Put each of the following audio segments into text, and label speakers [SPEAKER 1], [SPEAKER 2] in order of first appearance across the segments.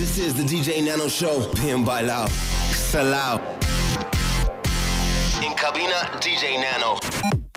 [SPEAKER 1] This is the DJ Nano Show. Bien bailao. Salao. In cabina, DJ Nano.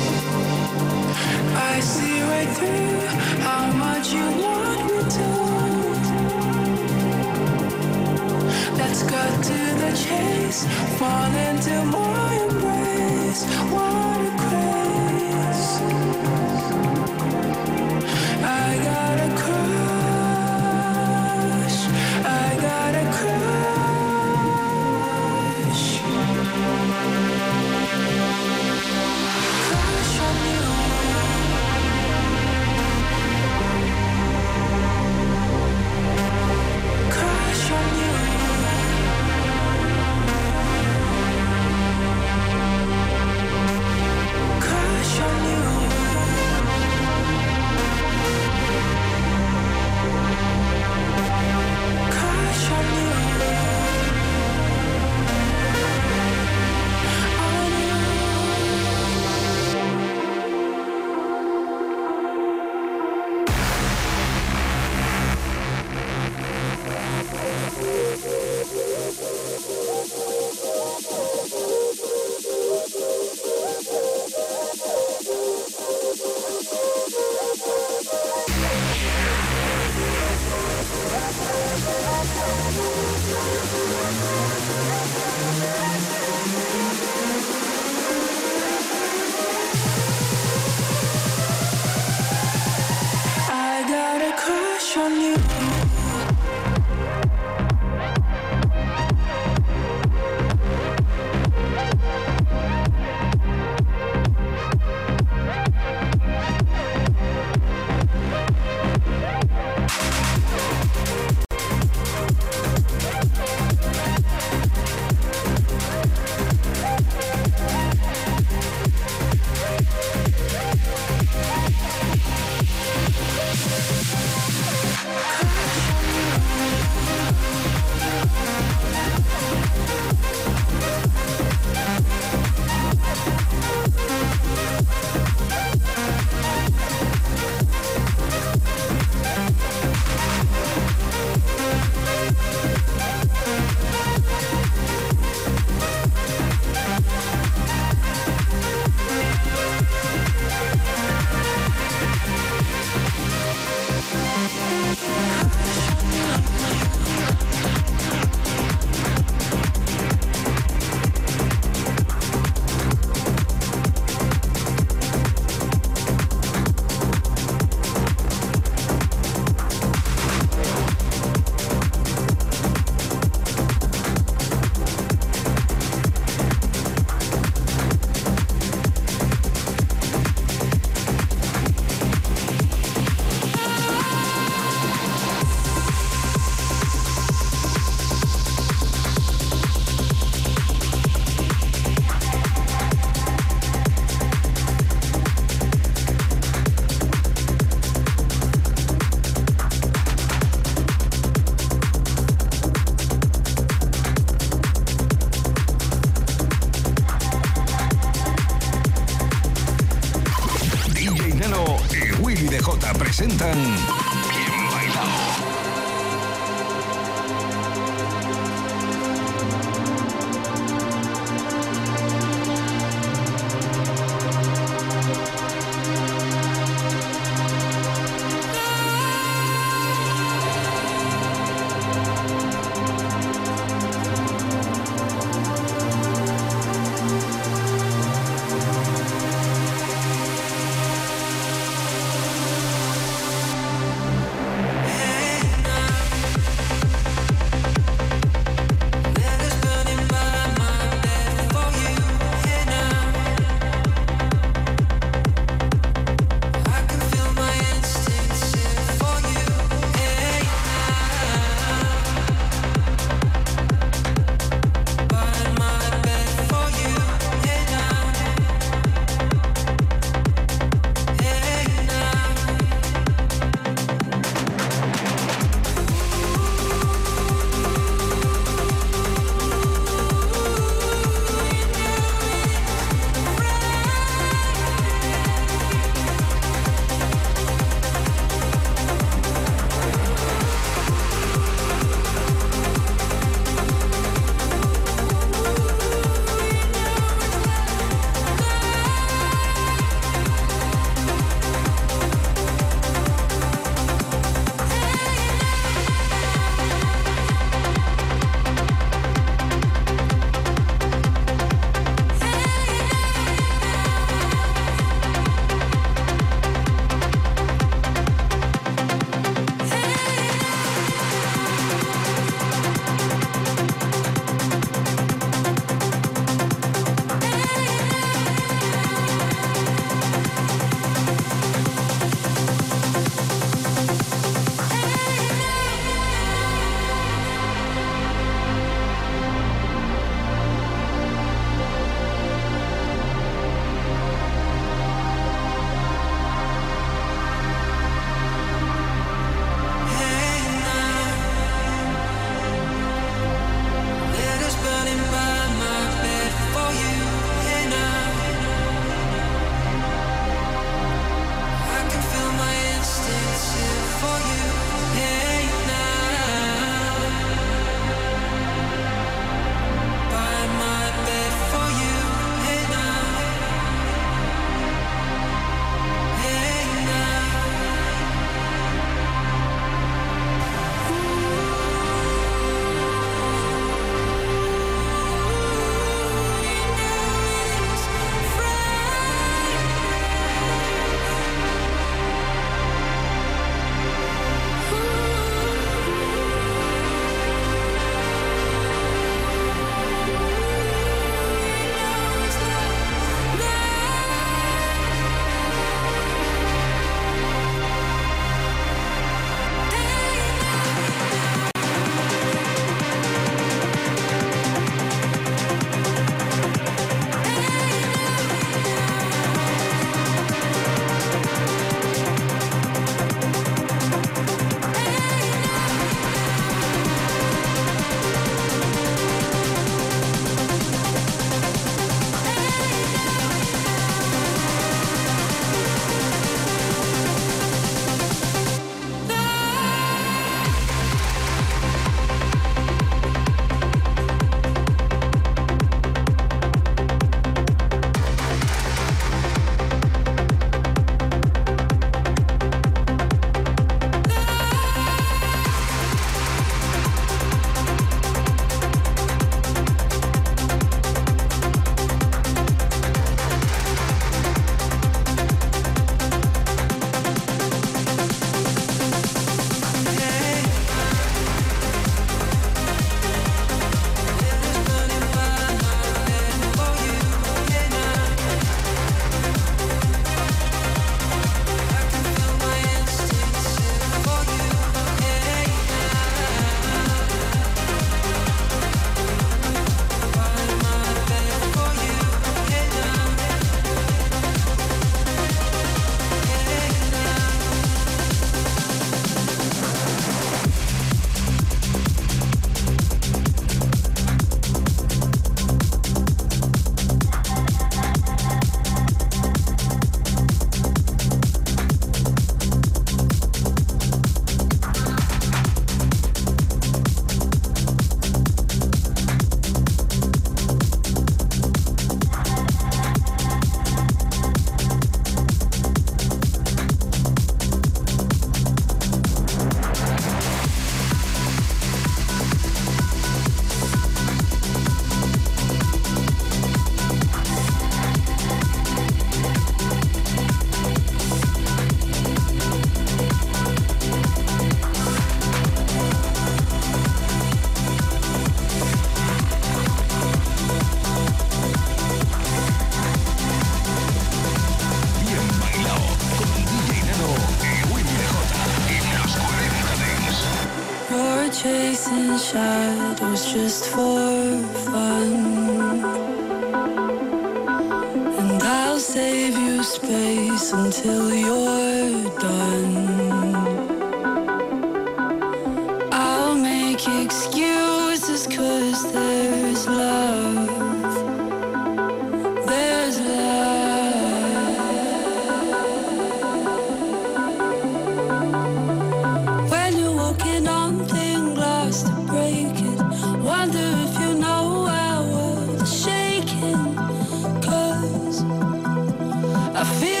[SPEAKER 1] Feel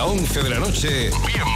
[SPEAKER 2] de 10 a 11 de la noche, bien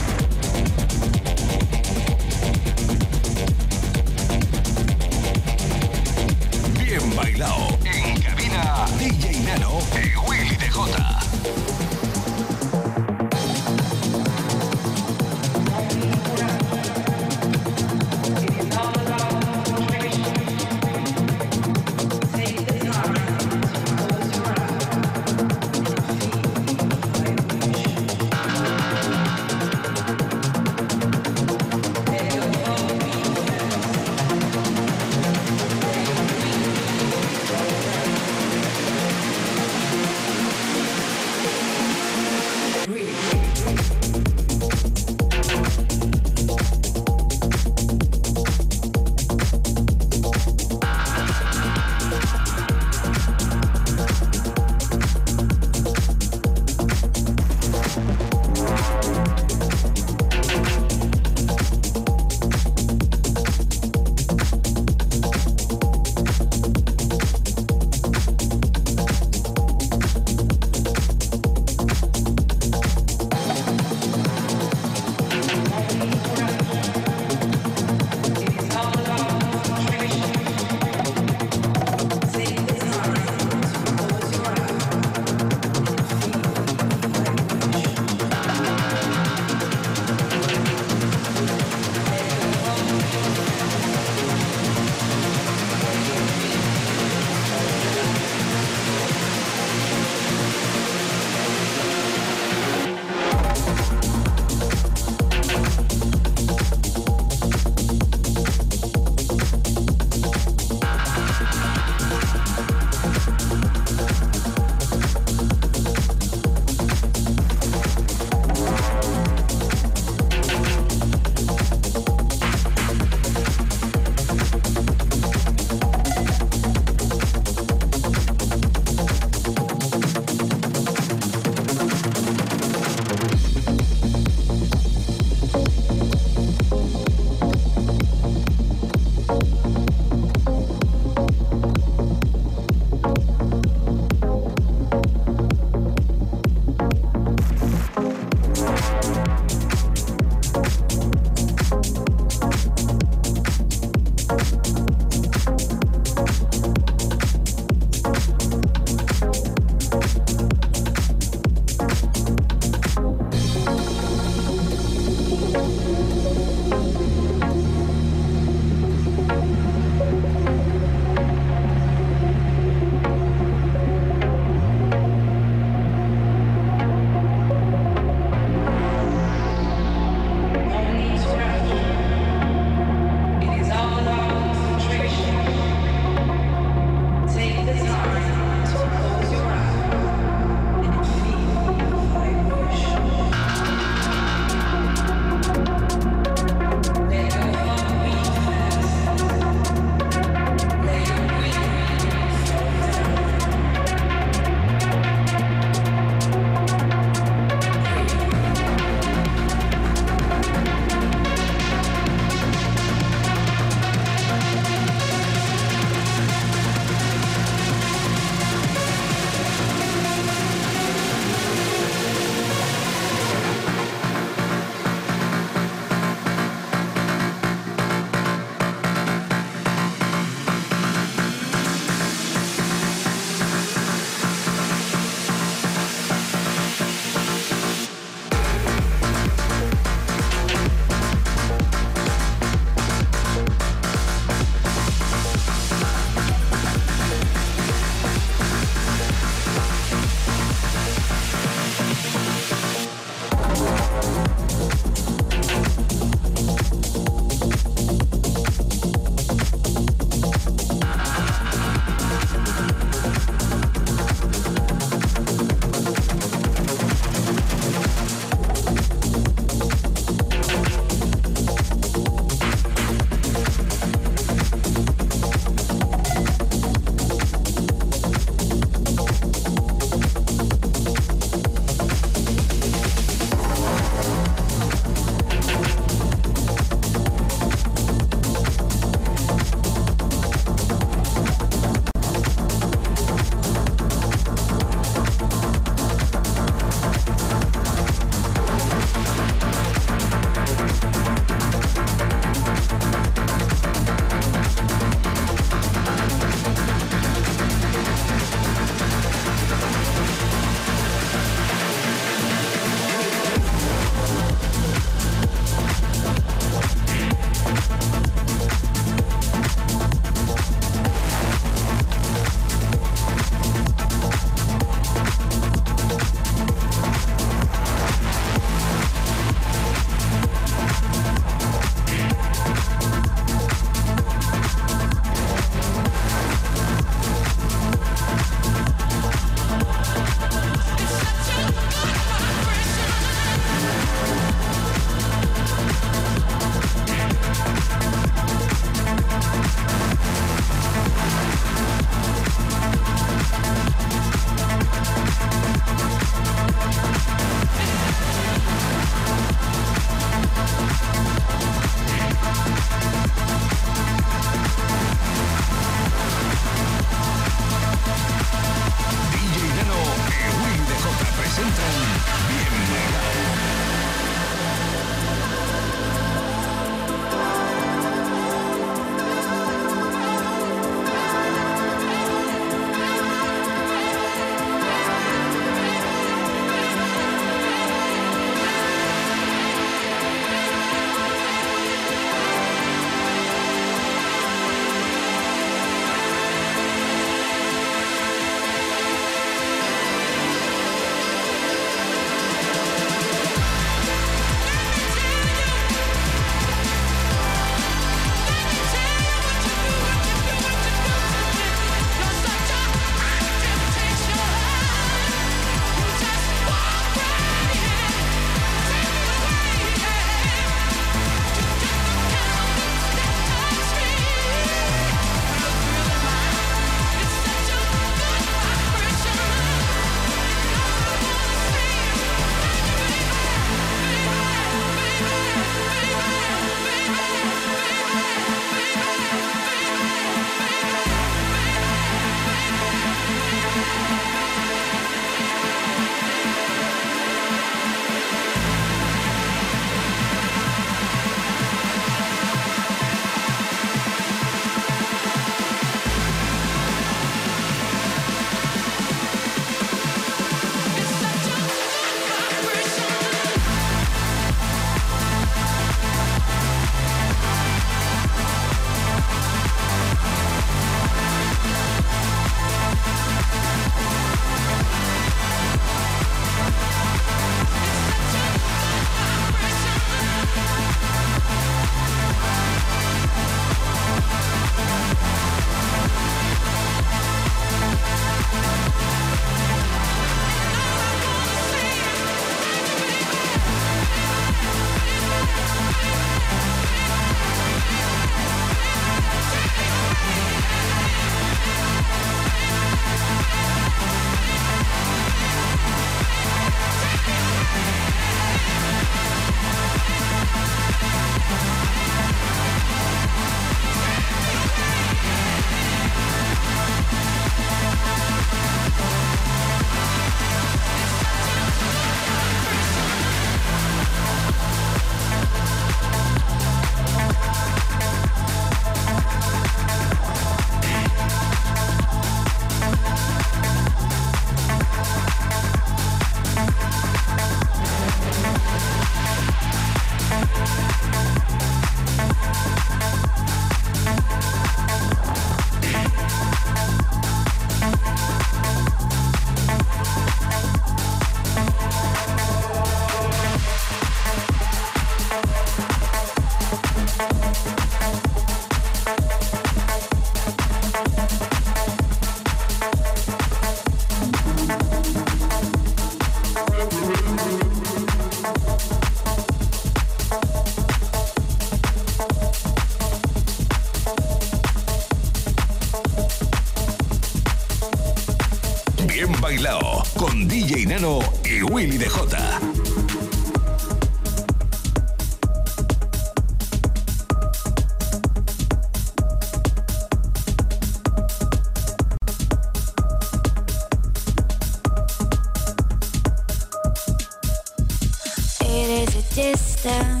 [SPEAKER 1] You're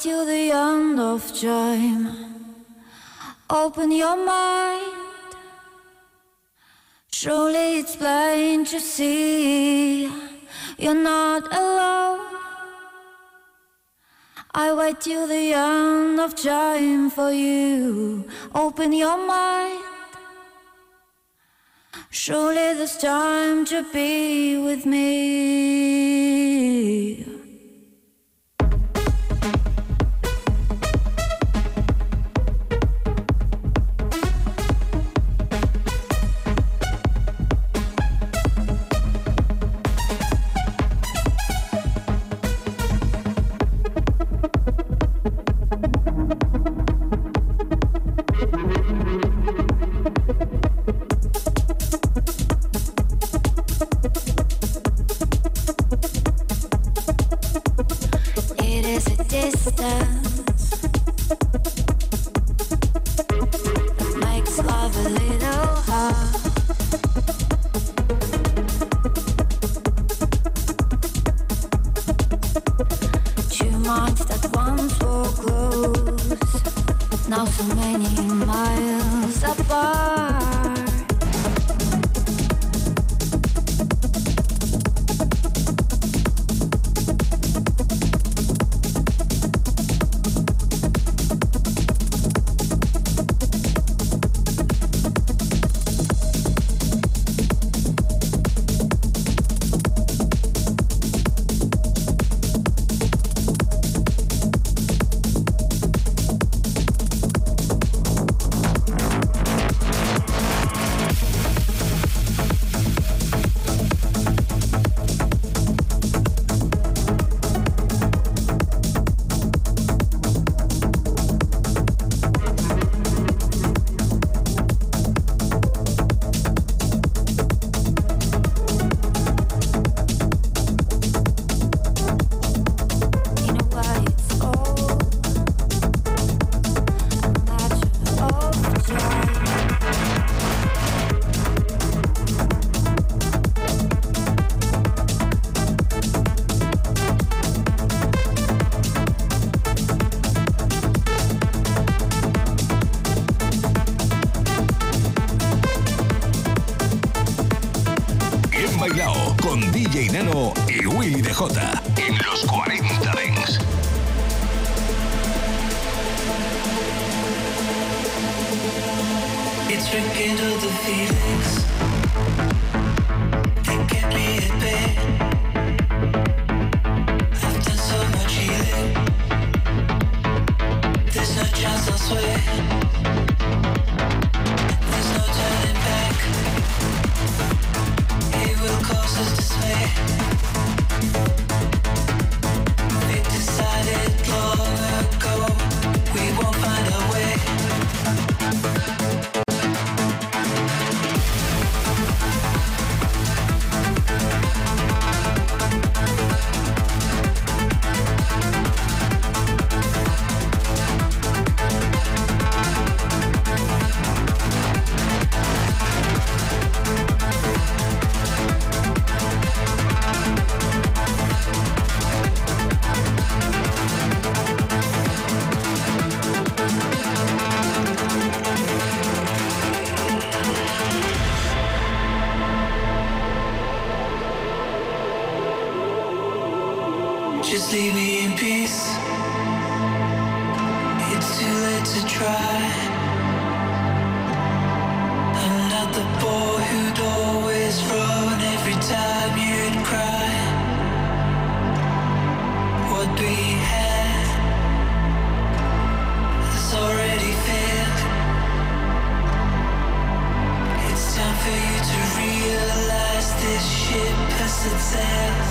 [SPEAKER 3] till the end of time. Open your mind. Surely it's plain to see you're not alone. I wait till the end of time for you. Open your mind. Surely there's time to be with me.
[SPEAKER 1] Leave me in peace. It's too late to try. I'm not the boy who'd always run every time you'd cry. What we had has already failed. It's time for you to realize this ship has set sail.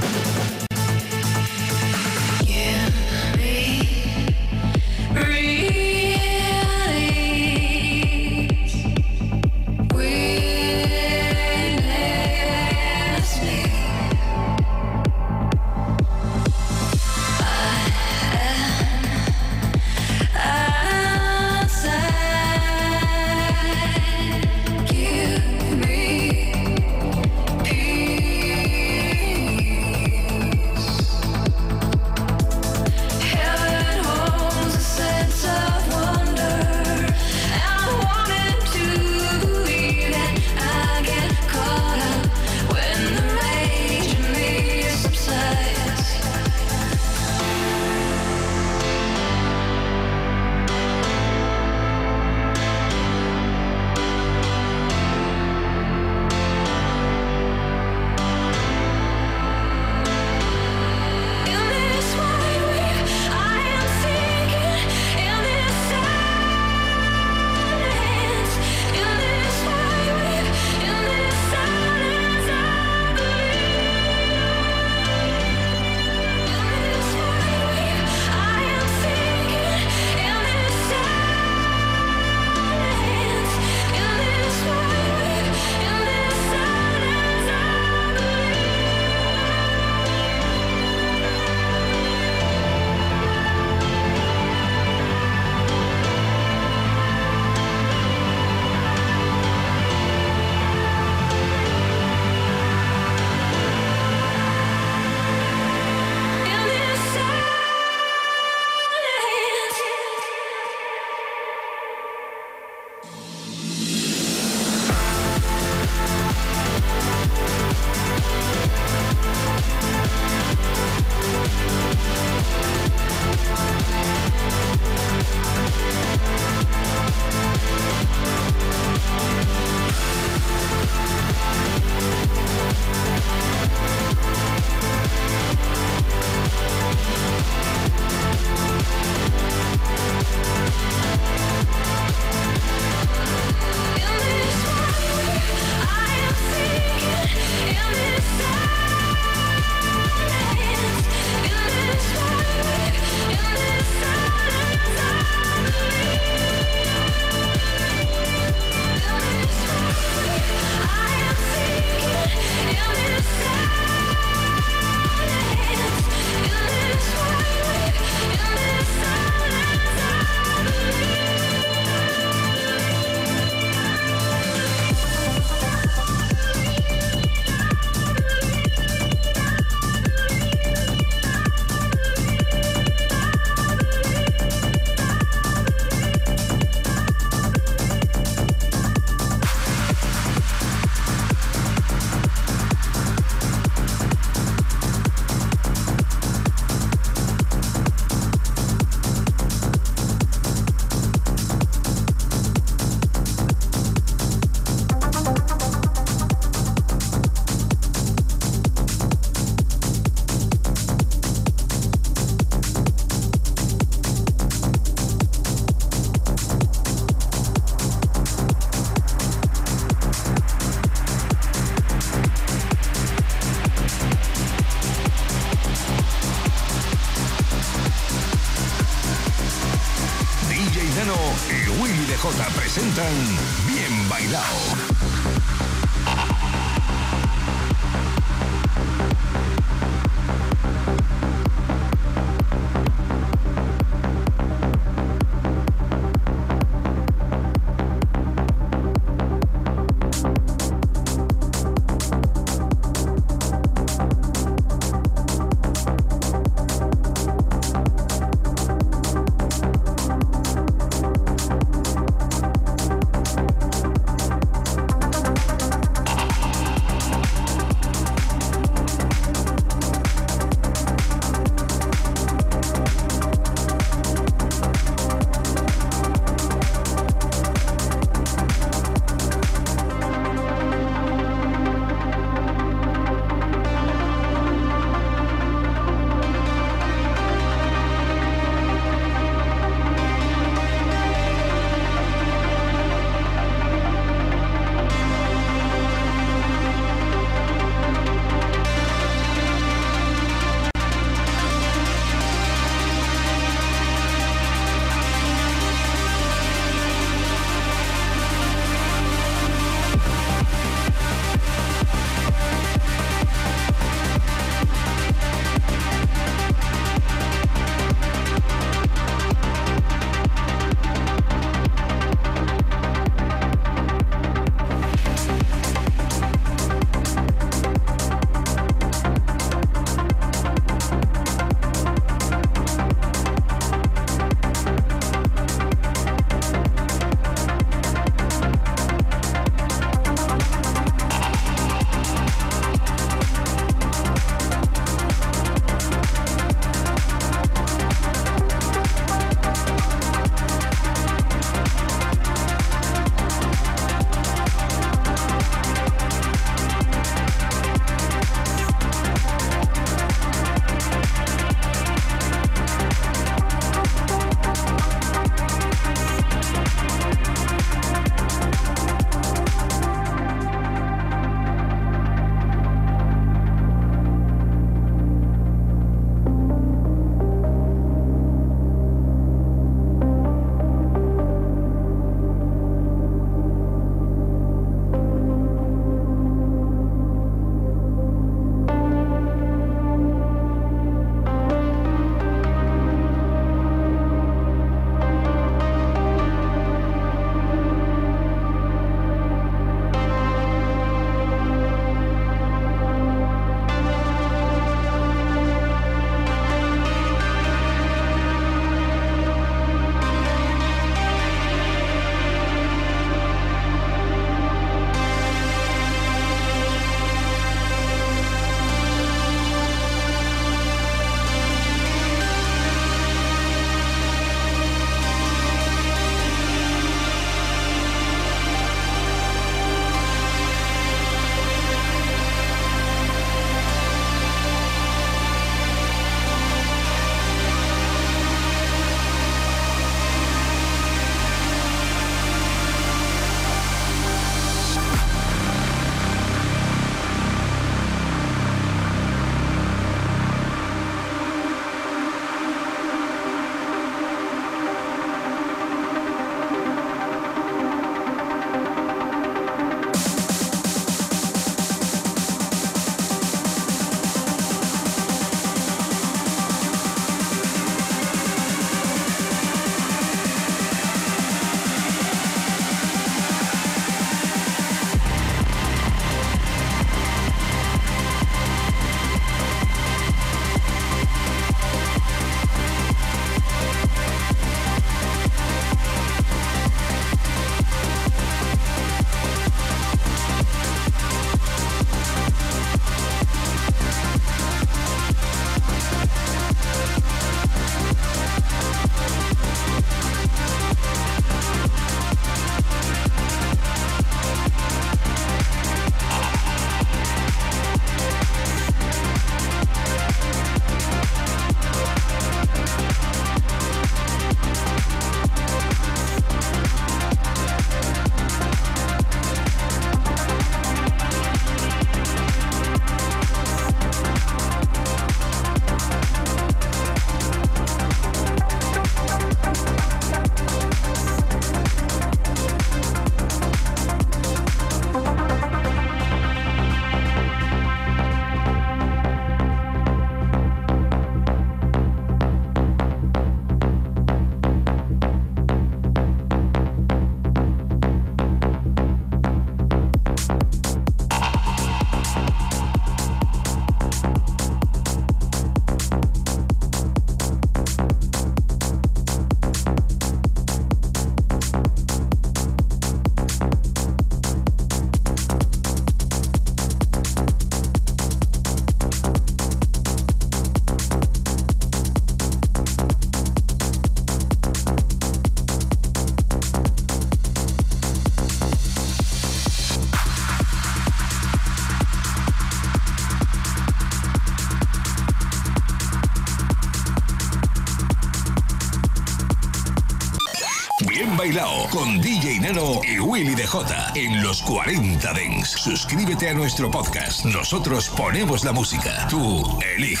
[SPEAKER 2] Bailao con DJ Nano y Willy DJ en los 40 Dents. Suscríbete a nuestro podcast. Nosotros ponemos la música. Tú eliges